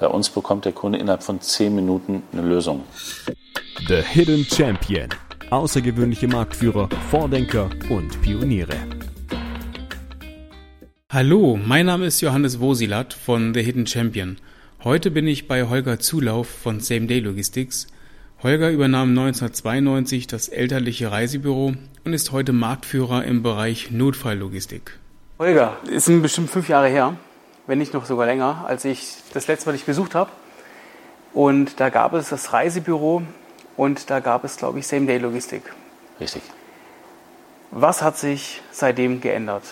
Bei uns bekommt der Kunde innerhalb von zehn Minuten eine Lösung. The Hidden Champion. Außergewöhnliche Marktführer, Vordenker und Pioniere. Hallo, mein Name ist Johannes Wosilat von The Hidden Champion. Heute bin ich bei Holger Zulauf von Same Day Logistics. Holger übernahm 1992 das elterliche Reisebüro und ist heute Marktführer im Bereich Notfalllogistik. Holger, ist bestimmt fünf Jahre her, wenn nicht noch sogar länger, als ich das letzte Mal dich besucht habe. Und da gab es das Reisebüro und da gab es, glaube ich, Same Day Logistik. Richtig. Was hat sich seitdem geändert?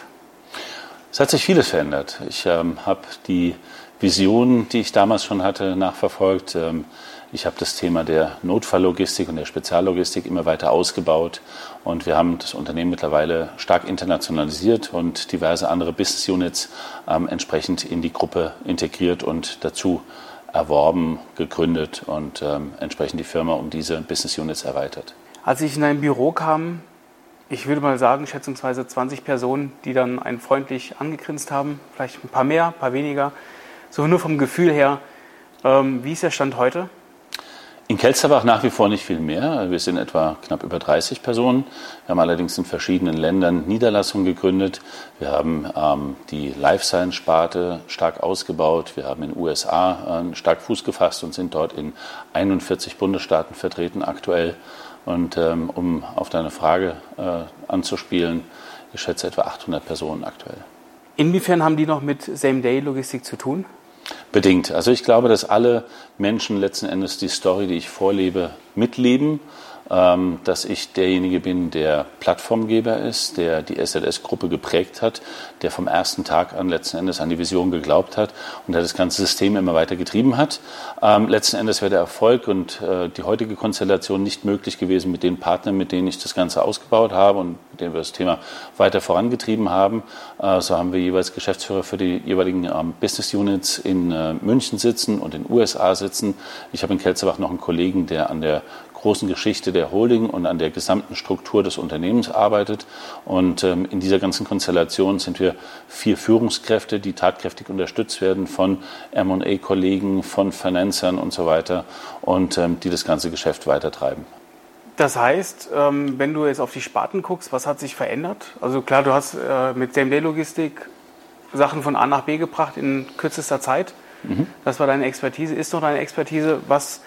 Es hat sich vieles verändert. Ich ähm, habe die Vision, die ich damals schon hatte, nachverfolgt. Ähm, ich habe das Thema der Notfalllogistik und der Speziallogistik immer weiter ausgebaut und wir haben das Unternehmen mittlerweile stark internationalisiert und diverse andere Business Units ähm, entsprechend in die Gruppe integriert und dazu erworben, gegründet und ähm, entsprechend die Firma um diese Business Units erweitert. Als ich in ein Büro kam, ich würde mal sagen, schätzungsweise 20 Personen, die dann einen freundlich angegrinst haben, vielleicht ein paar mehr, ein paar weniger. So nur vom Gefühl her. Ähm, wie ist der Stand heute? In Kelsterbach nach wie vor nicht viel mehr. Wir sind etwa knapp über 30 Personen. Wir haben allerdings in verschiedenen Ländern Niederlassungen gegründet. Wir haben ähm, die Life Science Sparte stark ausgebaut. Wir haben in den USA äh, stark Fuß gefasst und sind dort in 41 Bundesstaaten vertreten aktuell. Und ähm, um auf deine Frage äh, anzuspielen, ich schätze etwa 800 Personen aktuell. Inwiefern haben die noch mit Same-Day-Logistik zu tun? Bedingt. Also ich glaube, dass alle Menschen letzten Endes die Story, die ich vorlebe, mitleben dass ich derjenige bin, der Plattformgeber ist, der die SLS-Gruppe geprägt hat, der vom ersten Tag an letzten Endes an die Vision geglaubt hat und der das ganze System immer weiter getrieben hat. Ähm, letzten Endes wäre der Erfolg und äh, die heutige Konstellation nicht möglich gewesen mit den Partnern, mit denen ich das Ganze ausgebaut habe und mit denen wir das Thema weiter vorangetrieben haben. Äh, so haben wir jeweils Geschäftsführer für die jeweiligen ähm, Business Units in äh, München sitzen und in den USA sitzen. Ich habe in Kelzerbach noch einen Kollegen, der an der großen Geschichte der Holding und an der gesamten Struktur des Unternehmens arbeitet. Und ähm, in dieser ganzen Konstellation sind wir vier Führungskräfte, die tatkräftig unterstützt werden von M&A-Kollegen, von Finanzern und so weiter und ähm, die das ganze Geschäft weitertreiben. Das heißt, ähm, wenn du jetzt auf die Sparten guckst, was hat sich verändert? Also klar, du hast äh, mit CMD-Logistik Sachen von A nach B gebracht in kürzester Zeit. Mhm. Das war deine Expertise. Ist noch deine Expertise, was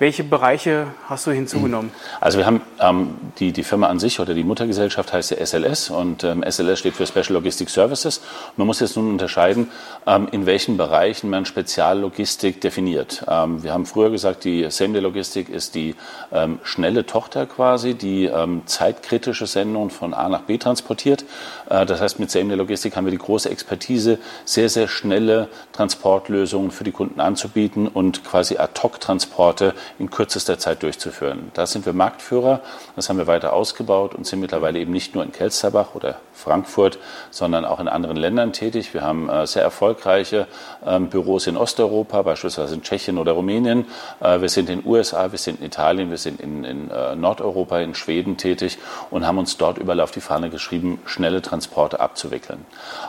welche Bereiche hast du hinzugenommen? Also wir haben ähm, die, die Firma an sich oder die Muttergesellschaft heißt ja SLS und ähm, SLS steht für Special Logistic Services. Man muss jetzt nun unterscheiden, ähm, in welchen Bereichen man Speziallogistik definiert. Ähm, wir haben früher gesagt, die Same-Day-Logistik ist die ähm, schnelle Tochter quasi, die ähm, zeitkritische Sendungen von A nach B transportiert. Äh, das heißt, mit Same-Day-Logistik haben wir die große Expertise, sehr, sehr schnelle Transportlösungen für die Kunden anzubieten und quasi Ad-Hoc-Transporte in kürzester Zeit durchzuführen. Da sind wir Marktführer, das haben wir weiter ausgebaut und sind mittlerweile eben nicht nur in Kelsterbach oder Frankfurt, sondern auch in anderen Ländern tätig. Wir haben äh, sehr erfolgreiche ähm, Büros in Osteuropa, beispielsweise in Tschechien oder Rumänien. Äh, wir sind in den USA, wir sind in Italien, wir sind in, in äh, Nordeuropa, in Schweden tätig und haben uns dort überall auf die Fahne geschrieben, schnelle Transporte abzuwickeln.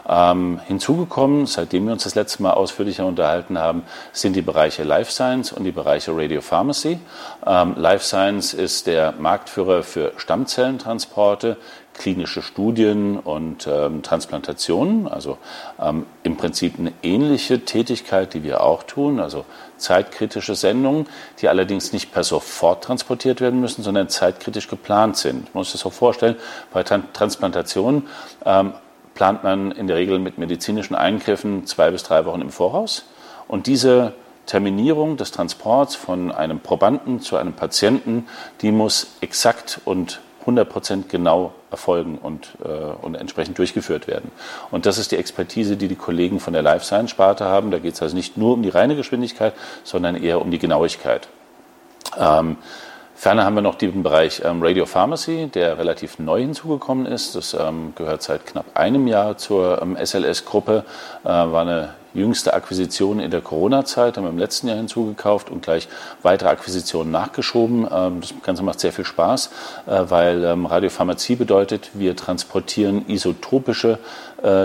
Ähm, hinzugekommen, seitdem wir uns das letzte Mal ausführlicher unterhalten haben, sind die Bereiche Life Science und die Bereiche Radio Pharmacy. Ähm, Life Science ist der Marktführer für Stammzellentransporte klinische Studien und ähm, Transplantationen, also ähm, im Prinzip eine ähnliche Tätigkeit, die wir auch tun, also zeitkritische Sendungen, die allerdings nicht per sofort transportiert werden müssen, sondern zeitkritisch geplant sind. Man muss sich das so vorstellen, bei Tran Transplantationen ähm, plant man in der Regel mit medizinischen Eingriffen zwei bis drei Wochen im Voraus und diese Terminierung des Transports von einem Probanden zu einem Patienten, die muss exakt und 100 genau erfolgen und, äh, und entsprechend durchgeführt werden. Und das ist die Expertise, die die Kollegen von der Life Science Sparte haben. Da geht es also nicht nur um die reine Geschwindigkeit, sondern eher um die Genauigkeit. Ähm, Ferner haben wir noch den Bereich ähm, Radio Pharmacy, der relativ neu hinzugekommen ist. Das ähm, gehört seit knapp einem Jahr zur ähm, SLS-Gruppe, äh, war eine jüngste Akquisition in der Corona-Zeit, haben wir im letzten Jahr hinzugekauft und gleich weitere Akquisitionen nachgeschoben. Ähm, das Ganze macht sehr viel Spaß, äh, weil ähm, Radiopharmazie bedeutet, wir transportieren isotopische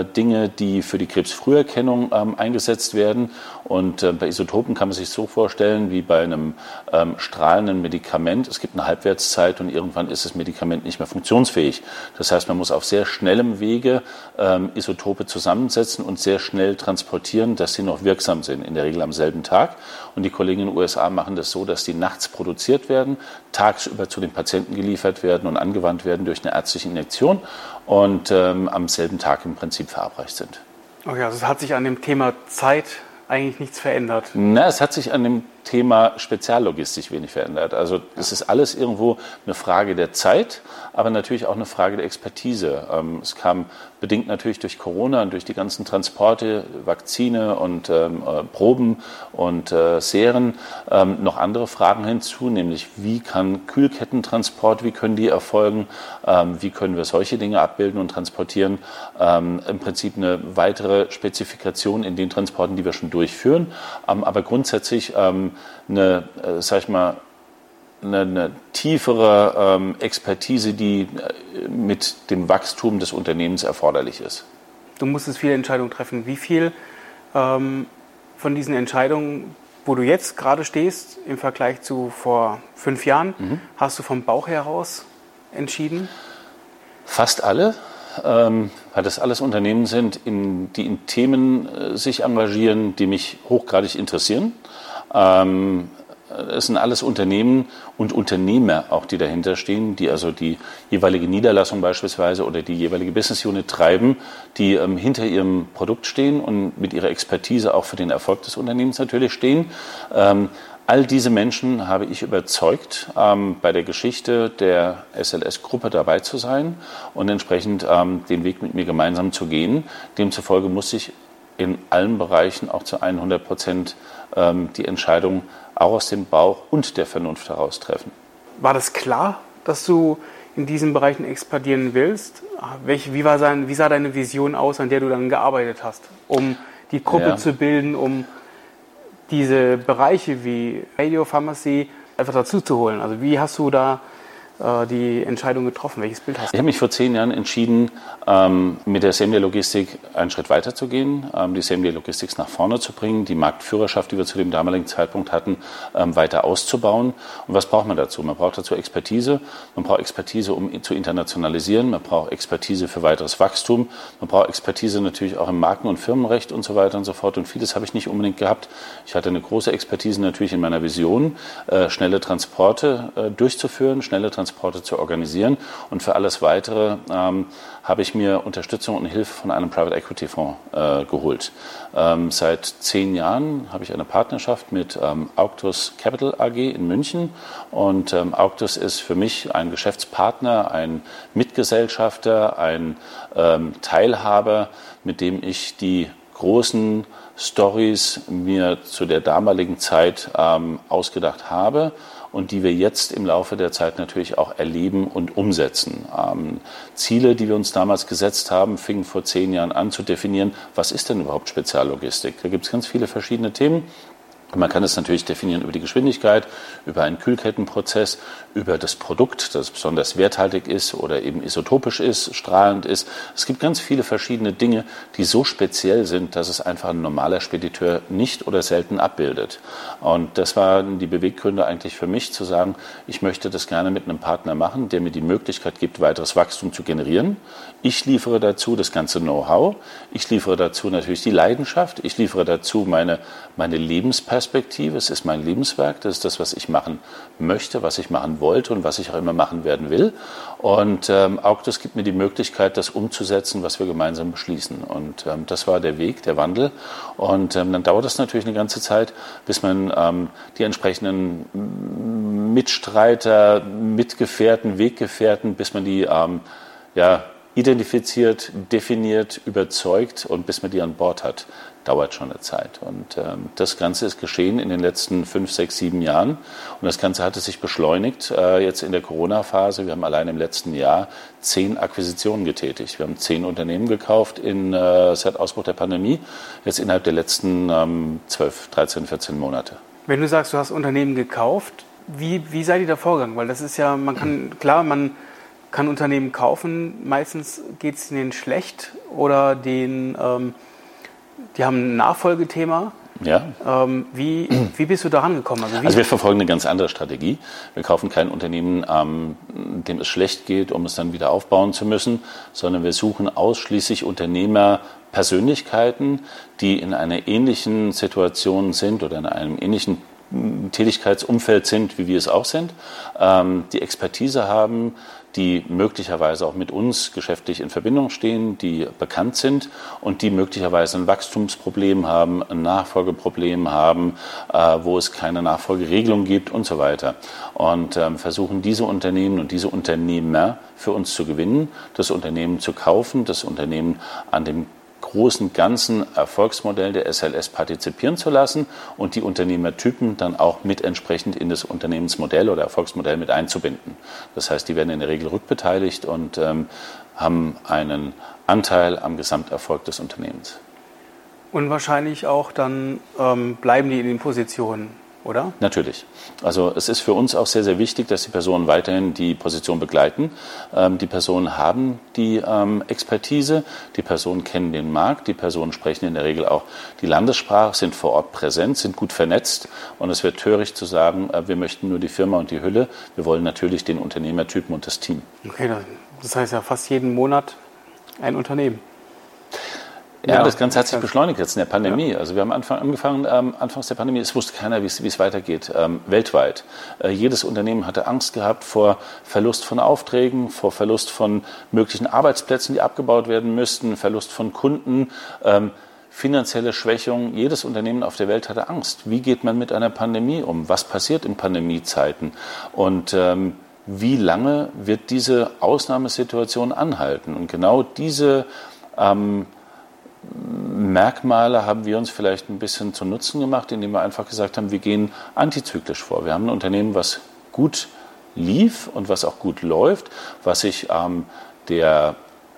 Dinge, die für die Krebsfrüherkennung ähm, eingesetzt werden. Und äh, bei Isotopen kann man sich so vorstellen wie bei einem ähm, strahlenden Medikament. Es gibt eine Halbwertszeit und irgendwann ist das Medikament nicht mehr funktionsfähig. Das heißt, man muss auf sehr schnellem Wege ähm, Isotope zusammensetzen und sehr schnell transportieren, dass sie noch wirksam sind, in der Regel am selben Tag. Und die Kollegen in den USA machen das so, dass die nachts produziert werden, tagsüber zu den Patienten geliefert werden und angewandt werden durch eine ärztliche Injektion und ähm, am selben Tag im Prinzip verabreicht sind. Okay, also es hat sich an dem Thema Zeit eigentlich nichts verändert. Na, es hat sich an dem Thema Speziallogistik wenig verändert. Also es ist alles irgendwo eine Frage der Zeit, aber natürlich auch eine Frage der Expertise. Ähm, es kam bedingt natürlich durch Corona und durch die ganzen Transporte, Vakzine und ähm, äh, Proben und äh, Serien ähm, noch andere Fragen hinzu, nämlich wie kann Kühlkettentransport, wie können die erfolgen, ähm, wie können wir solche Dinge abbilden und transportieren. Ähm, Im Prinzip eine weitere Spezifikation in den Transporten, die wir schon durchführen, ähm, aber grundsätzlich eine, äh, sag ich mal, eine, eine tiefere ähm, Expertise, die äh, mit dem Wachstum des Unternehmens erforderlich ist. Du musstest viele Entscheidungen treffen. Wie viel ähm, von diesen Entscheidungen, wo du jetzt gerade stehst, im Vergleich zu vor fünf Jahren, mhm. hast du vom Bauch heraus entschieden? Fast alle, ähm, weil das alles Unternehmen sind, in, die in Themen äh, sich engagieren, die mich hochgradig interessieren. Ähm, es sind alles Unternehmen und Unternehmer auch, die dahinter stehen, die also die jeweilige Niederlassung beispielsweise oder die jeweilige Business Unit treiben, die ähm, hinter ihrem Produkt stehen und mit ihrer Expertise auch für den Erfolg des Unternehmens natürlich stehen. Ähm, all diese Menschen habe ich überzeugt, ähm, bei der Geschichte der SLS-Gruppe dabei zu sein und entsprechend ähm, den Weg mit mir gemeinsam zu gehen. Demzufolge muss ich in allen Bereichen auch zu 100 Prozent die Entscheidung auch aus dem Bauch und der Vernunft heraus treffen. War das klar, dass du in diesen Bereichen expandieren willst? Wie, war sein, wie sah deine Vision aus, an der du dann gearbeitet hast, um die Gruppe ja. zu bilden, um diese Bereiche wie Radiopharmacy einfach dazu zu holen? Also wie hast du da die Entscheidung getroffen? Welches Bild hast du? Ich habe mich vor zehn Jahren entschieden, ähm, mit der Same-Day-Logistik einen Schritt weiter zu gehen, ähm, die Same-Day-Logistics nach vorne zu bringen, die Marktführerschaft, die wir zu dem damaligen Zeitpunkt hatten, ähm, weiter auszubauen. Und was braucht man dazu? Man braucht dazu Expertise. Man braucht Expertise, um zu internationalisieren. Man braucht Expertise für weiteres Wachstum. Man braucht Expertise natürlich auch im Marken- und Firmenrecht und so weiter und so fort. Und vieles habe ich nicht unbedingt gehabt. Ich hatte eine große Expertise natürlich in meiner Vision, äh, schnelle Transporte äh, durchzuführen, schnelle Transporte Transporte zu organisieren. Und für alles Weitere ähm, habe ich mir Unterstützung und Hilfe von einem Private Equity Fonds äh, geholt. Ähm, seit zehn Jahren habe ich eine Partnerschaft mit ähm, Auctus Capital AG in München. Und ähm, Auctus ist für mich ein Geschäftspartner, ein Mitgesellschafter, ein ähm, Teilhaber, mit dem ich die großen Stories mir zu der damaligen Zeit ähm, ausgedacht habe und die wir jetzt im Laufe der Zeit natürlich auch erleben und umsetzen. Ähm, Ziele, die wir uns damals gesetzt haben, fingen vor zehn Jahren an zu definieren, was ist denn überhaupt Speziallogistik? Da gibt es ganz viele verschiedene Themen. Man kann es natürlich definieren über die Geschwindigkeit, über einen Kühlkettenprozess, über das Produkt, das besonders werthaltig ist oder eben isotopisch ist, strahlend ist. Es gibt ganz viele verschiedene Dinge, die so speziell sind, dass es einfach ein normaler Spediteur nicht oder selten abbildet. Und das waren die Beweggründe eigentlich für mich zu sagen, ich möchte das gerne mit einem Partner machen, der mir die Möglichkeit gibt, weiteres Wachstum zu generieren. Ich liefere dazu das ganze Know-how. Ich liefere dazu natürlich die Leidenschaft. Ich liefere dazu meine, meine Lebensperspektive Perspektive, es ist mein Lebenswerk, das ist das, was ich machen möchte, was ich machen wollte und was ich auch immer machen werden will. Und ähm, auch das gibt mir die Möglichkeit, das umzusetzen, was wir gemeinsam beschließen. Und ähm, das war der Weg, der Wandel. Und ähm, dann dauert es natürlich eine ganze Zeit, bis man ähm, die entsprechenden Mitstreiter, Mitgefährten, Weggefährten, bis man die ähm, ja, identifiziert, definiert, überzeugt und bis man die an Bord hat. Dauert schon eine Zeit. Und ähm, das Ganze ist geschehen in den letzten fünf, sechs, sieben Jahren. Und das Ganze hatte sich beschleunigt äh, jetzt in der Corona-Phase. Wir haben allein im letzten Jahr zehn Akquisitionen getätigt. Wir haben zehn Unternehmen gekauft in, äh, seit Ausbruch der Pandemie, jetzt innerhalb der letzten ähm, 12, 13, 14 Monate. Wenn du sagst, du hast Unternehmen gekauft, wie, wie seid ihr da vorgegangen? Weil das ist ja, man kann, klar, man kann Unternehmen kaufen, meistens geht es ihnen schlecht oder den, ähm, die haben ein Nachfolgethema. Ja. Ähm, wie, wie bist du da rangekommen? Also, also, wir verfolgen eine ganz andere Strategie. Wir kaufen kein Unternehmen, ähm, dem es schlecht geht, um es dann wieder aufbauen zu müssen, sondern wir suchen ausschließlich Unternehmer, Persönlichkeiten, die in einer ähnlichen Situation sind oder in einem ähnlichen Tätigkeitsumfeld sind, wie wir es auch sind, ähm, die Expertise haben, die möglicherweise auch mit uns geschäftlich in Verbindung stehen, die bekannt sind und die möglicherweise ein Wachstumsproblem haben, ein Nachfolgeproblem haben, äh, wo es keine Nachfolgeregelung gibt und so weiter. Und ähm, versuchen diese Unternehmen und diese Unternehmer für uns zu gewinnen, das Unternehmen zu kaufen, das Unternehmen an dem großen ganzen Erfolgsmodell der SLS partizipieren zu lassen und die Unternehmertypen dann auch mit entsprechend in das Unternehmensmodell oder Erfolgsmodell mit einzubinden. Das heißt, die werden in der Regel rückbeteiligt und ähm, haben einen Anteil am Gesamterfolg des Unternehmens. Und wahrscheinlich auch dann ähm, bleiben die in den Positionen oder? Natürlich. Also es ist für uns auch sehr, sehr wichtig, dass die Personen weiterhin die Position begleiten. Ähm, die Personen haben die ähm, Expertise, die Personen kennen den Markt, die Personen sprechen in der Regel auch die Landessprache, sind vor Ort präsent, sind gut vernetzt und es wird töricht zu sagen, äh, wir möchten nur die Firma und die Hülle. Wir wollen natürlich den Unternehmertypen und das Team. Okay, das heißt ja fast jeden Monat ein Unternehmen. Ja, ja, das Ganze hat sich beschleunigt jetzt in der Pandemie. Ja. Also wir haben Anfang, angefangen, ähm, anfangs der Pandemie, es wusste keiner, wie es weitergeht, ähm, weltweit. Äh, jedes Unternehmen hatte Angst gehabt vor Verlust von Aufträgen, vor Verlust von möglichen Arbeitsplätzen, die abgebaut werden müssten, Verlust von Kunden, ähm, finanzielle Schwächung. Jedes Unternehmen auf der Welt hatte Angst. Wie geht man mit einer Pandemie um? Was passiert in Pandemiezeiten? Und ähm, wie lange wird diese Ausnahmesituation anhalten? Und genau diese ähm, Merkmale haben wir uns vielleicht ein bisschen zu Nutzen gemacht, indem wir einfach gesagt haben, wir gehen antizyklisch vor. Wir haben ein Unternehmen, was gut lief und was auch gut läuft, was sich ähm, der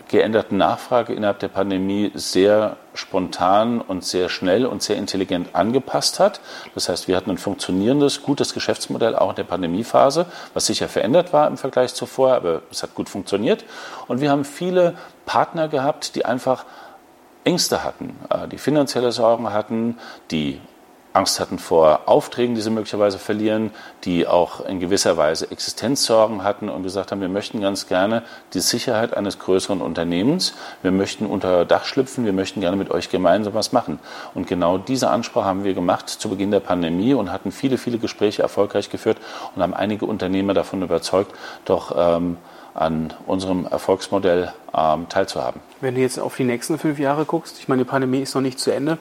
geänderten Nachfrage innerhalb der Pandemie sehr spontan und sehr schnell und sehr intelligent angepasst hat. Das heißt, wir hatten ein funktionierendes, gutes Geschäftsmodell auch in der Pandemiephase, was sicher verändert war im Vergleich zuvor, aber es hat gut funktioniert. Und wir haben viele Partner gehabt, die einfach Ängste hatten, äh, die finanzielle Sorgen hatten, die Angst hatten vor Aufträgen, die sie möglicherweise verlieren, die auch in gewisser Weise Existenzsorgen hatten und gesagt haben, wir möchten ganz gerne die Sicherheit eines größeren Unternehmens, wir möchten unter Dach schlüpfen, wir möchten gerne mit euch gemeinsam was machen. Und genau diese Ansprache haben wir gemacht zu Beginn der Pandemie und hatten viele, viele Gespräche erfolgreich geführt und haben einige Unternehmer davon überzeugt, doch ähm, an unserem Erfolgsmodell ähm, teilzuhaben. Wenn du jetzt auf die nächsten fünf Jahre guckst, ich meine, die Pandemie ist noch nicht zu Ende.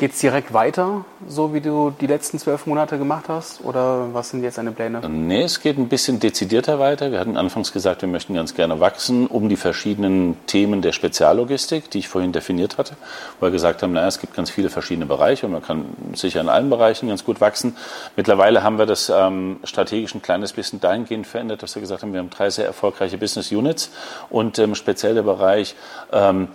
Geht es direkt weiter, so wie du die letzten zwölf Monate gemacht hast? Oder was sind jetzt deine Pläne? Nee, es geht ein bisschen dezidierter weiter. Wir hatten anfangs gesagt, wir möchten ganz gerne wachsen um die verschiedenen Themen der Speziallogistik, die ich vorhin definiert hatte, wo wir gesagt haben, naja, es gibt ganz viele verschiedene Bereiche und man kann sicher in allen Bereichen ganz gut wachsen. Mittlerweile haben wir das ähm, strategisch ein kleines bisschen dahingehend verändert, dass wir gesagt haben, wir haben drei sehr erfolgreiche Business Units und ähm, speziell der Bereich ähm,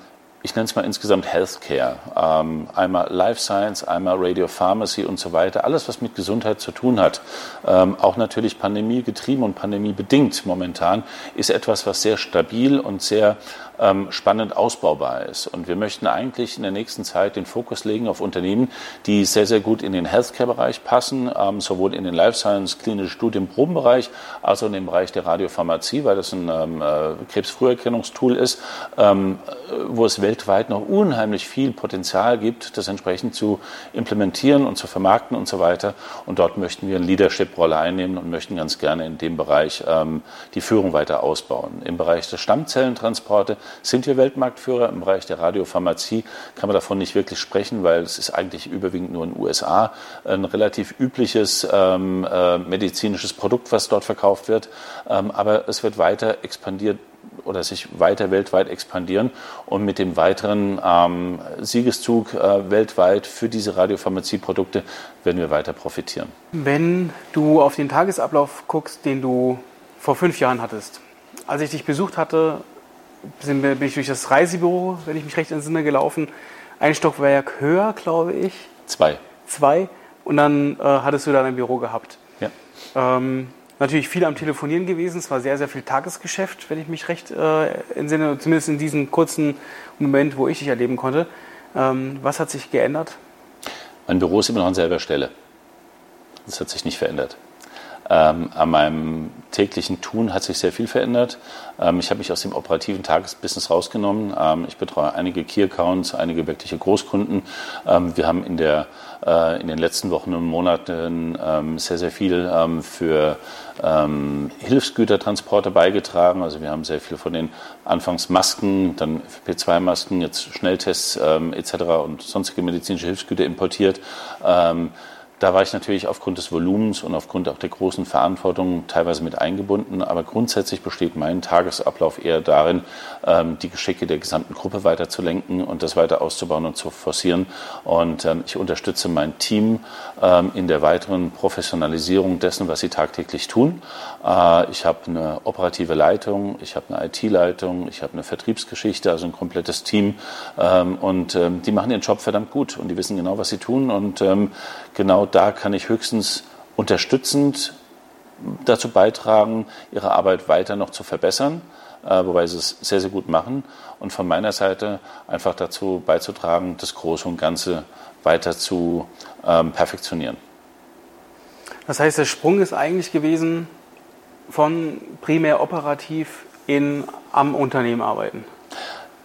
ich nenne es mal insgesamt Healthcare. Ähm, einmal Life Science, einmal Radio Pharmacy und so weiter. Alles, was mit Gesundheit zu tun hat. Ähm, auch natürlich Pandemie getrieben und Pandemie bedingt momentan, ist etwas, was sehr stabil und sehr spannend ausbaubar ist. Und wir möchten eigentlich in der nächsten Zeit den Fokus legen auf Unternehmen, die sehr, sehr gut in den Healthcare-Bereich passen, ähm, sowohl in den Life Science, klinische Studien, Probenbereich, als auch in dem Bereich der Radiopharmazie, weil das ein ähm, äh, Krebsfrüherkennungstool ist, ähm, wo es weltweit noch unheimlich viel Potenzial gibt, das entsprechend zu implementieren und zu vermarkten und so weiter. Und dort möchten wir eine Leadership-Rolle einnehmen und möchten ganz gerne in dem Bereich ähm, die Führung weiter ausbauen. Im Bereich der Stammzellentransporte sind wir Weltmarktführer. Im Bereich der Radiopharmazie kann man davon nicht wirklich sprechen, weil es ist eigentlich überwiegend nur in den USA ein relativ übliches ähm, äh, medizinisches Produkt, was dort verkauft wird. Ähm, aber es wird weiter expandiert oder sich weiter weltweit expandieren und mit dem weiteren ähm, Siegeszug äh, weltweit für diese Radiopharmazieprodukte werden wir weiter profitieren. Wenn du auf den Tagesablauf guckst, den du vor fünf Jahren hattest, als ich dich besucht hatte, bin ich durch das Reisebüro, wenn ich mich recht entsinne, gelaufen. Ein Stockwerk höher, glaube ich. Zwei. Zwei. Und dann äh, hattest du da ein Büro gehabt. Ja. Ähm, natürlich viel am Telefonieren gewesen. Es war sehr, sehr viel Tagesgeschäft, wenn ich mich recht äh, entsinne, zumindest in diesem kurzen Moment, wo ich dich erleben konnte. Ähm, was hat sich geändert? Mein Büro ist immer noch an selber Stelle. Das hat sich nicht verändert. Ähm, an meinem täglichen Tun hat sich sehr viel verändert. Ähm, ich habe mich aus dem operativen Tagesbusiness rausgenommen. Ähm, ich betreue einige Key-Accounts, einige wirkliche Großkunden. Ähm, wir haben in, der, äh, in den letzten Wochen und Monaten ähm, sehr, sehr viel ähm, für Hilfsgütertransporte beigetragen. Also wir haben sehr viel von den anfangs Masken, dann FP2-Masken, jetzt Schnelltests etc. und sonstige medizinische Hilfsgüter importiert. Da war ich natürlich aufgrund des Volumens und aufgrund auch der großen Verantwortung teilweise mit eingebunden. Aber grundsätzlich besteht mein Tagesablauf eher darin, ähm, die Geschicke der gesamten Gruppe weiter zu lenken und das weiter auszubauen und zu forcieren. Und ähm, ich unterstütze mein Team ähm, in der weiteren Professionalisierung dessen, was sie tagtäglich tun. Äh, ich habe eine operative Leitung, ich habe eine IT-Leitung, ich habe eine Vertriebsgeschichte, also ein komplettes Team. Und die machen ihren Job verdammt gut und die wissen genau, was sie tun. Und genau da kann ich höchstens unterstützend dazu beitragen, ihre Arbeit weiter noch zu verbessern, äh, wobei sie es sehr, sehr gut machen. Und von meiner Seite einfach dazu beizutragen, das Große und Ganze weiter zu ähm, perfektionieren. Das heißt, der Sprung ist eigentlich gewesen von primär operativ in am Unternehmen arbeiten.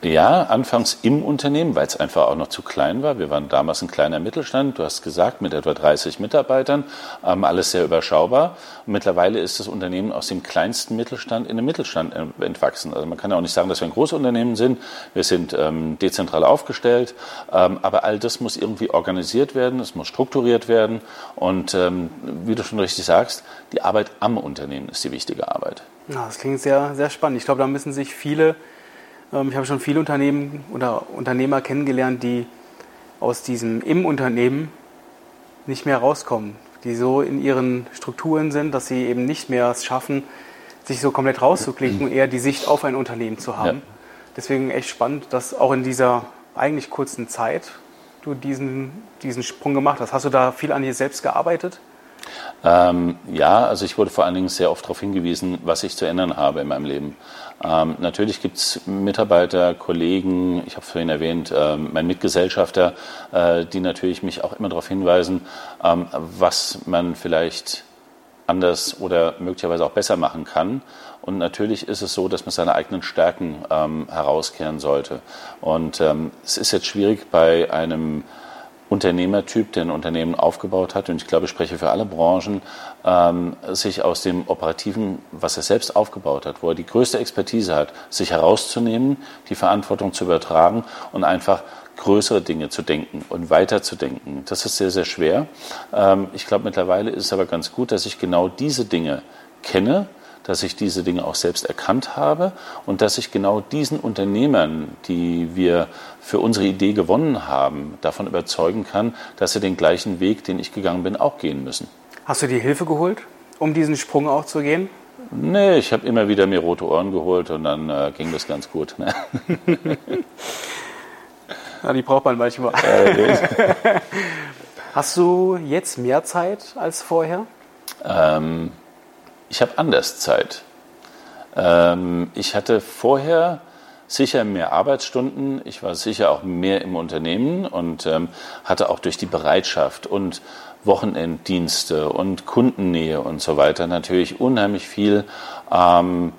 Ja, anfangs im Unternehmen, weil es einfach auch noch zu klein war. Wir waren damals ein kleiner Mittelstand, du hast gesagt, mit etwa 30 Mitarbeitern, ähm, alles sehr überschaubar. Und mittlerweile ist das Unternehmen aus dem kleinsten Mittelstand in den Mittelstand entwachsen. Also man kann ja auch nicht sagen, dass wir ein Großunternehmen sind. Wir sind ähm, dezentral aufgestellt, ähm, aber all das muss irgendwie organisiert werden, es muss strukturiert werden. Und ähm, wie du schon richtig sagst, die Arbeit am Unternehmen ist die wichtige Arbeit. Ja, das klingt sehr, sehr spannend. Ich glaube, da müssen sich viele ich habe schon viele Unternehmen oder Unternehmer kennengelernt, die aus diesem im Unternehmen nicht mehr rauskommen, die so in ihren Strukturen sind, dass sie eben nicht mehr es schaffen, sich so komplett rauszuklicken und eher die Sicht auf ein Unternehmen zu haben. Ja. Deswegen echt spannend, dass auch in dieser eigentlich kurzen Zeit du diesen, diesen Sprung gemacht hast. Hast du da viel an dir selbst gearbeitet? Ähm, ja, also ich wurde vor allen Dingen sehr oft darauf hingewiesen, was ich zu ändern habe in meinem Leben. Ähm, natürlich gibt es Mitarbeiter, Kollegen, ich habe vorhin erwähnt, ähm, mein Mitgesellschafter, äh, die natürlich mich auch immer darauf hinweisen, ähm, was man vielleicht anders oder möglicherweise auch besser machen kann. Und natürlich ist es so, dass man seine eigenen Stärken ähm, herauskehren sollte. Und ähm, es ist jetzt schwierig bei einem Unternehmertyp, der ein Unternehmen aufgebaut hat, und ich glaube, ich spreche für alle Branchen, ähm, sich aus dem Operativen, was er selbst aufgebaut hat, wo er die größte Expertise hat, sich herauszunehmen, die Verantwortung zu übertragen und einfach größere Dinge zu denken und weiter zu denken. Das ist sehr, sehr schwer. Ähm, ich glaube, mittlerweile ist es aber ganz gut, dass ich genau diese Dinge kenne, dass ich diese Dinge auch selbst erkannt habe und dass ich genau diesen Unternehmern, die wir für unsere Idee gewonnen haben, davon überzeugen kann, dass sie den gleichen Weg, den ich gegangen bin, auch gehen müssen. Hast du dir Hilfe geholt, um diesen Sprung auch zu gehen? Nee, ich habe immer wieder mir rote Ohren geholt und dann äh, ging das ganz gut. Ne? ja, die braucht man manchmal. Hast du jetzt mehr Zeit als vorher? Ähm, ich habe anders Zeit. Ähm, ich hatte vorher sicher mehr Arbeitsstunden, ich war sicher auch mehr im Unternehmen und ähm, hatte auch durch die Bereitschaft und Wochenenddienste und Kundennähe und so weiter natürlich unheimlich viel ähm,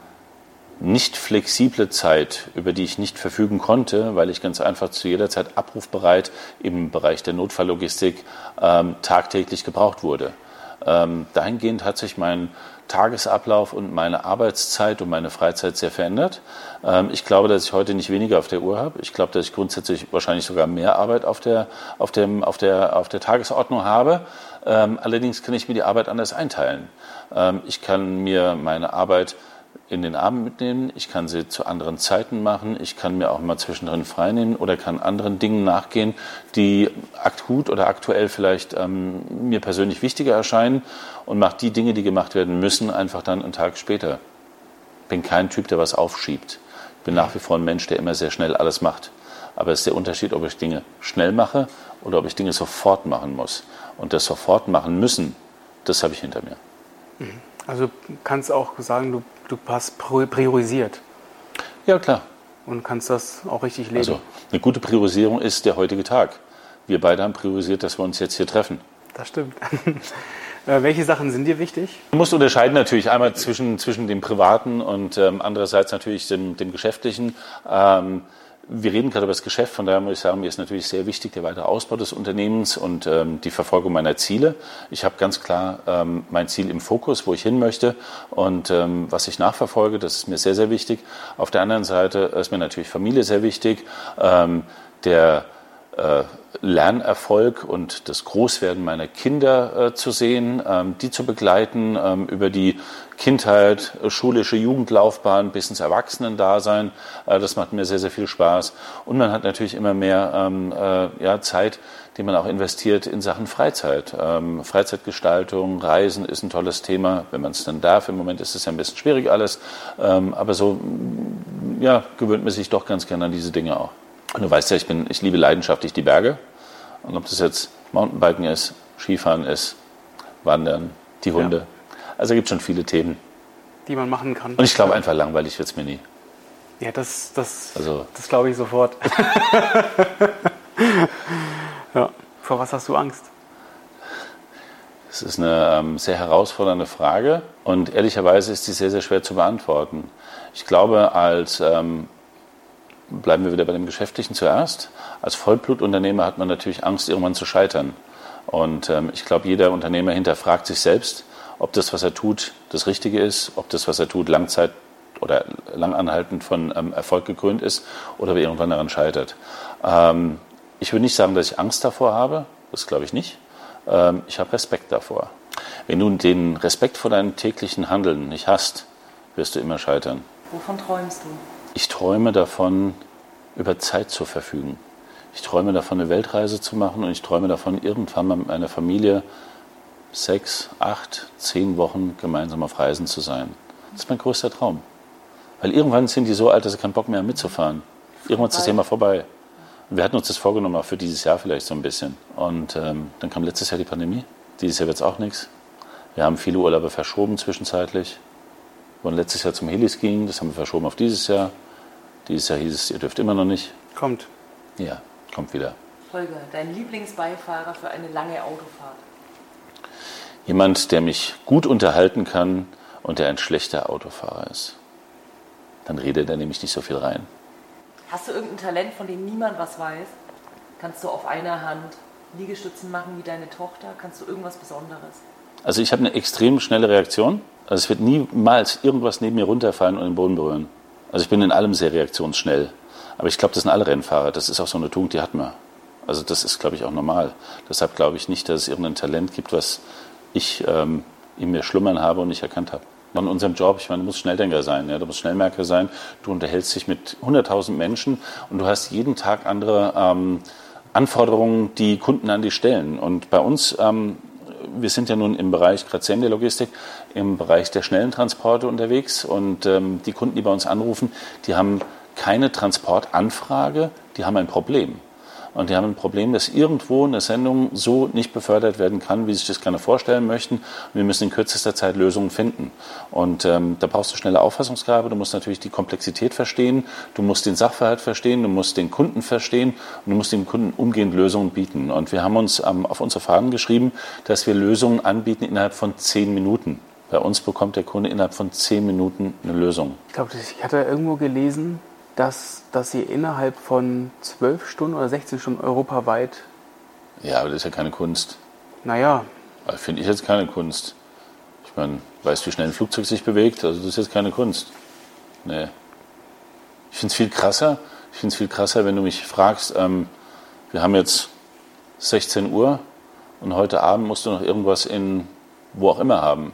nicht flexible Zeit, über die ich nicht verfügen konnte, weil ich ganz einfach zu jeder Zeit abrufbereit im Bereich der Notfalllogistik ähm, tagtäglich gebraucht wurde. Ähm, dahingehend hat sich mein Tagesablauf und meine Arbeitszeit und meine Freizeit sehr verändert. Ähm, ich glaube, dass ich heute nicht weniger auf der Uhr habe. Ich glaube, dass ich grundsätzlich wahrscheinlich sogar mehr Arbeit auf der, auf dem, auf der, auf der Tagesordnung habe. Ähm, allerdings kann ich mir die Arbeit anders einteilen. Ähm, ich kann mir meine Arbeit in den Abend mitnehmen, ich kann sie zu anderen Zeiten machen, ich kann mir auch mal zwischendrin freinehmen oder kann anderen Dingen nachgehen, die akut oder aktuell vielleicht ähm, mir persönlich wichtiger erscheinen und mache die Dinge, die gemacht werden müssen, einfach dann einen Tag später. Bin kein Typ, der was aufschiebt. Ich bin nach wie vor ein Mensch, der immer sehr schnell alles macht. Aber es ist der Unterschied, ob ich Dinge schnell mache oder ob ich Dinge sofort machen muss. Und das sofort machen müssen, das habe ich hinter mir. Also kannst auch sagen, du du hast priorisiert. Ja, klar. Und kannst das auch richtig leben. Also eine gute Priorisierung ist der heutige Tag. Wir beide haben priorisiert, dass wir uns jetzt hier treffen. Das stimmt. Äh, welche Sachen sind dir wichtig? Du musst unterscheiden natürlich einmal zwischen, zwischen dem Privaten und ähm, andererseits natürlich dem, dem Geschäftlichen. Ähm, wir reden gerade über das Geschäft, von daher muss ich sagen, mir ist natürlich sehr wichtig der weitere Ausbau des Unternehmens und ähm, die Verfolgung meiner Ziele. Ich habe ganz klar ähm, mein Ziel im Fokus, wo ich hin möchte und ähm, was ich nachverfolge, das ist mir sehr, sehr wichtig. Auf der anderen Seite ist mir natürlich Familie sehr wichtig. Ähm, der Lernerfolg und das Großwerden meiner Kinder äh, zu sehen, ähm, die zu begleiten ähm, über die Kindheit, schulische Jugendlaufbahn bis ins Erwachsenendasein. Äh, das macht mir sehr, sehr viel Spaß. Und man hat natürlich immer mehr ähm, äh, ja, Zeit, die man auch investiert in Sachen Freizeit. Ähm, Freizeitgestaltung, Reisen ist ein tolles Thema, wenn man es dann darf. Im Moment ist es ja ein bisschen schwierig alles. Ähm, aber so ja, gewöhnt man sich doch ganz gerne an diese Dinge auch. Und du weißt ja, ich, bin, ich liebe leidenschaftlich die Berge. Und ob das jetzt Mountainbiken ist, Skifahren ist, Wandern, die Hunde. Ja. Also gibt es schon viele Themen. Die man machen kann. Und ich glaube einfach, langweilig wird es mir nie. Ja, das, das, also, das glaube ich sofort. ja. Vor was hast du Angst? Das ist eine ähm, sehr herausfordernde Frage und ehrlicherweise ist sie sehr, sehr schwer zu beantworten. Ich glaube, als ähm, bleiben wir wieder bei dem Geschäftlichen zuerst. Als Vollblutunternehmer hat man natürlich Angst, irgendwann zu scheitern. Und ähm, ich glaube, jeder Unternehmer hinterfragt sich selbst, ob das, was er tut, das Richtige ist, ob das, was er tut, Langzeit oder langanhaltend von ähm, Erfolg gekrönt ist oder ob er irgendwann daran scheitert. Ähm, ich würde nicht sagen, dass ich Angst davor habe, das glaube ich nicht. Ähm, ich habe Respekt davor. Wenn du den Respekt vor deinem täglichen Handeln nicht hast, wirst du immer scheitern. Wovon träumst du? Ich träume davon, über Zeit zu verfügen. Ich träume davon, eine Weltreise zu machen und ich träume davon, irgendwann mal mit meiner Familie sechs, acht, zehn Wochen gemeinsam auf Reisen zu sein. Das ist mein größter Traum. Weil irgendwann sind die so alt, dass sie keinen Bock mehr haben mitzufahren. Irgendwann ist das Thema vorbei. Und wir hatten uns das vorgenommen, auch für dieses Jahr vielleicht so ein bisschen. Und ähm, dann kam letztes Jahr die Pandemie. Dieses Jahr wird es auch nichts. Wir haben viele Urlaube verschoben zwischenzeitlich. Wir waren letztes Jahr zum Heliskiing, das haben wir verschoben auf dieses Jahr. Dieses Jahr hieß es, ihr dürft immer noch nicht. Kommt. Ja, kommt wieder. Holger, dein Lieblingsbeifahrer für eine lange Autofahrt? Jemand, der mich gut unterhalten kann und der ein schlechter Autofahrer ist. Dann redet er nämlich nicht so viel rein. Hast du irgendein Talent, von dem niemand was weiß? Kannst du auf einer Hand Liegestützen machen wie deine Tochter? Kannst du irgendwas Besonderes? Also ich habe eine extrem schnelle Reaktion. Also es wird niemals irgendwas neben mir runterfallen und den Boden berühren. Also ich bin in allem sehr reaktionsschnell. Aber ich glaube, das sind alle Rennfahrer. Das ist auch so eine Tugend, die hat man. Also das ist, glaube ich, auch normal. Deshalb glaube ich nicht, dass es irgendein Talent gibt, was ich ähm, in mir schlummern habe und nicht erkannt habe. In unserem Job, ich meine, du musst Schnelldenker sein, ja, du musst Schnellmerker sein, du unterhältst dich mit 100.000 Menschen und du hast jeden Tag andere ähm, Anforderungen, die Kunden an dich stellen. Und bei uns ähm, wir sind ja nun im Bereich gerade Logistik, im Bereich der schnellen Transporte unterwegs und ähm, die Kunden, die bei uns anrufen, die haben keine Transportanfrage, die haben ein Problem. Und die haben ein Problem, dass irgendwo eine Sendung so nicht befördert werden kann, wie sie sich das gerne vorstellen möchten. Und wir müssen in kürzester Zeit Lösungen finden. Und ähm, da brauchst du schnelle Auffassungsgabe. Du musst natürlich die Komplexität verstehen. Du musst den Sachverhalt verstehen. Du musst den Kunden verstehen. Und du musst dem Kunden umgehend Lösungen bieten. Und wir haben uns ähm, auf unsere Fahnen geschrieben, dass wir Lösungen anbieten innerhalb von zehn Minuten. Bei uns bekommt der Kunde innerhalb von zehn Minuten eine Lösung. Ich glaube, ich hatte irgendwo gelesen, dass, dass ihr innerhalb von zwölf Stunden oder 16 Stunden europaweit. Ja, aber das ist ja keine Kunst. Naja. Finde ich jetzt keine Kunst. Ich meine, weißt du, wie schnell ein Flugzeug sich bewegt? Also, das ist jetzt keine Kunst. Nee. Ich finde es viel krasser. Ich finde es viel krasser, wenn du mich fragst, ähm, wir haben jetzt 16 Uhr und heute Abend musst du noch irgendwas in wo auch immer haben.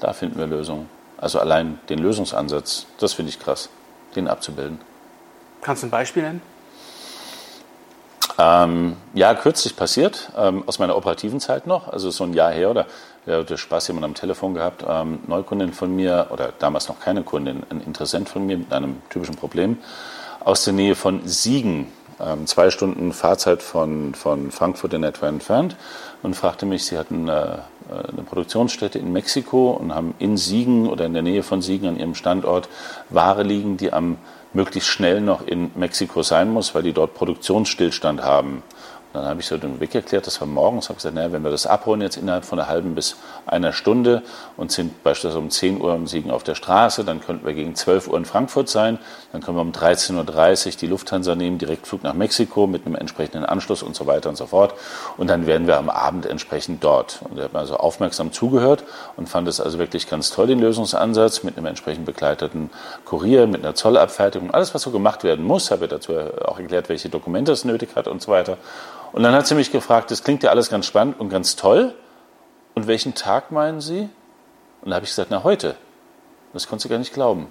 Da finden wir Lösungen. Also allein den Lösungsansatz, das finde ich krass, den abzubilden. Kannst du ein Beispiel nennen? Ähm, ja, kürzlich passiert, ähm, aus meiner operativen Zeit noch, also so ein Jahr her, oder der hatte Spaß jemand am Telefon gehabt, ähm, Neukundin von mir, oder damals noch keine Kundin, ein Interessent von mir mit einem typischen Problem, aus der Nähe von Siegen, ähm, zwei Stunden Fahrzeit von, von Frankfurt in etwa entfernt, und fragte mich, sie hatten äh, eine Produktionsstätte in Mexiko und haben in Siegen oder in der Nähe von Siegen an ihrem Standort Ware liegen, die am möglichst schnell noch in Mexiko sein muss, weil die dort Produktionsstillstand haben. Dann habe ich so den Weg erklärt, das war morgens, habe gesagt, naja, wenn wir das abholen jetzt innerhalb von einer halben bis einer Stunde und sind beispielsweise um 10 Uhr im Siegen auf der Straße, dann könnten wir gegen 12 Uhr in Frankfurt sein, dann können wir um 13.30 Uhr die Lufthansa nehmen, Direktflug nach Mexiko mit einem entsprechenden Anschluss und so weiter und so fort. Und dann wären wir am Abend entsprechend dort. Und hat mir also aufmerksam zugehört und fand es also wirklich ganz toll, den Lösungsansatz mit einem entsprechend begleiteten Kurier, mit einer Zollabfertigung, alles, was so gemacht werden muss, habe ich dazu auch erklärt, welche Dokumente es nötig hat und so weiter. Und dann hat sie mich gefragt, das klingt ja alles ganz spannend und ganz toll. Und welchen Tag meinen Sie? Und da habe ich gesagt, na heute. Das konnte sie gar nicht glauben.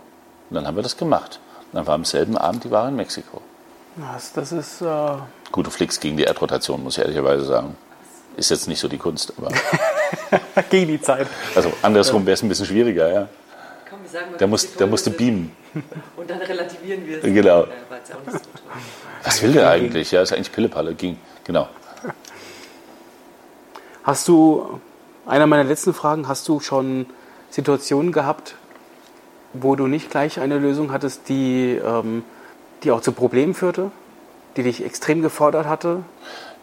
Und dann haben wir das gemacht. Und dann war am selben Abend die Ware in Mexiko. Das, das ist. Äh Gut, du fliegst gegen die Erdrotation, muss ich ehrlicherweise sagen. Ist jetzt nicht so die Kunst, aber. gegen die Zeit. Also andersrum wäre es ein bisschen schwieriger, ja. Komm, wir sagen mal, Der, muss, der musste beamen. Und dann relativieren wir es. Genau. Äh, so. Was will der eigentlich? Ja, ist eigentlich Pillepalle. Ging. Genau. Hast du, einer meiner letzten Fragen, hast du schon Situationen gehabt, wo du nicht gleich eine Lösung hattest, die, ähm, die auch zu Problemen führte, die dich extrem gefordert hatte?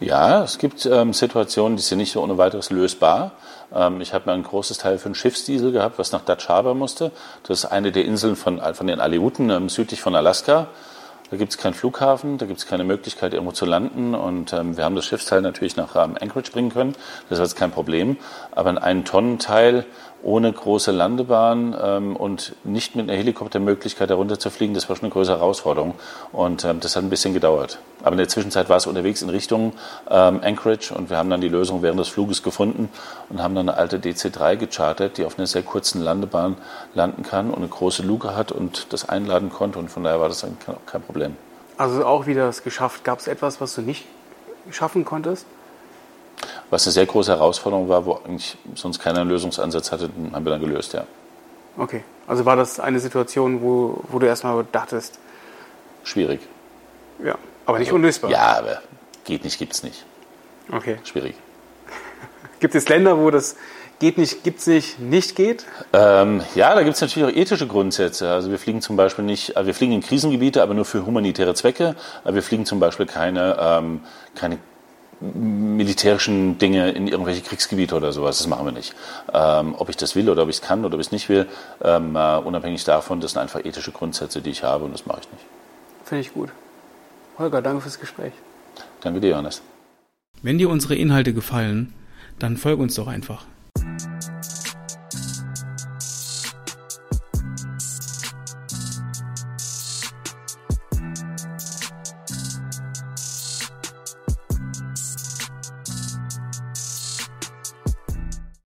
Ja, es gibt ähm, Situationen, die sind nicht so ohne weiteres lösbar. Ähm, ich habe mal ein großes Teil für einen Schiffsdiesel gehabt, was nach Dutch Harbor musste. Das ist eine der Inseln von, von den Aleuten ähm, südlich von Alaska. Da gibt es keinen Flughafen, da gibt es keine Möglichkeit, irgendwo zu landen. Und ähm, wir haben das Schiffsteil natürlich nach ähm, Anchorage bringen können. Das war jetzt kein Problem. Aber ein Ein-Tonnen-Teil ohne große Landebahn ähm, und nicht mit einer Helikoptermöglichkeit darunter zu fliegen, das war schon eine größere Herausforderung. Und ähm, das hat ein bisschen gedauert. Aber in der Zwischenzeit war es unterwegs in Richtung ähm, Anchorage und wir haben dann die Lösung während des Fluges gefunden und haben dann eine alte DC-3 gechartert, die auf einer sehr kurzen Landebahn landen kann und eine große Luke hat und das einladen konnte. Und von daher war das dann kein Problem. Also auch wieder es geschafft. Gab es etwas, was du nicht schaffen konntest? Was eine sehr große Herausforderung war, wo eigentlich sonst keiner Lösungsansatz hatte, haben wir dann gelöst, ja. Okay. Also war das eine Situation, wo, wo du erstmal dachtest, Schwierig. ja, aber nicht unlösbar. Ja, aber geht nicht, gibt's nicht. Okay. Schwierig. Gibt es Länder, wo das geht nicht, gibt's nicht, nicht geht? Ähm, ja, da gibt es natürlich auch ethische Grundsätze. Also wir fliegen zum Beispiel nicht, äh, wir fliegen in Krisengebiete, aber nur für humanitäre Zwecke. Aber wir fliegen zum Beispiel keine, ähm, keine militärischen Dinge in irgendwelche Kriegsgebiete oder sowas. Das machen wir nicht. Ähm, ob ich das will oder ob ich es kann oder ob ich es nicht will, ähm, äh, unabhängig davon, das sind einfach ethische Grundsätze, die ich habe und das mache ich nicht. Finde ich gut. Holger, danke fürs Gespräch. Danke dir, Johannes. Wenn dir unsere Inhalte gefallen, dann folg uns doch einfach.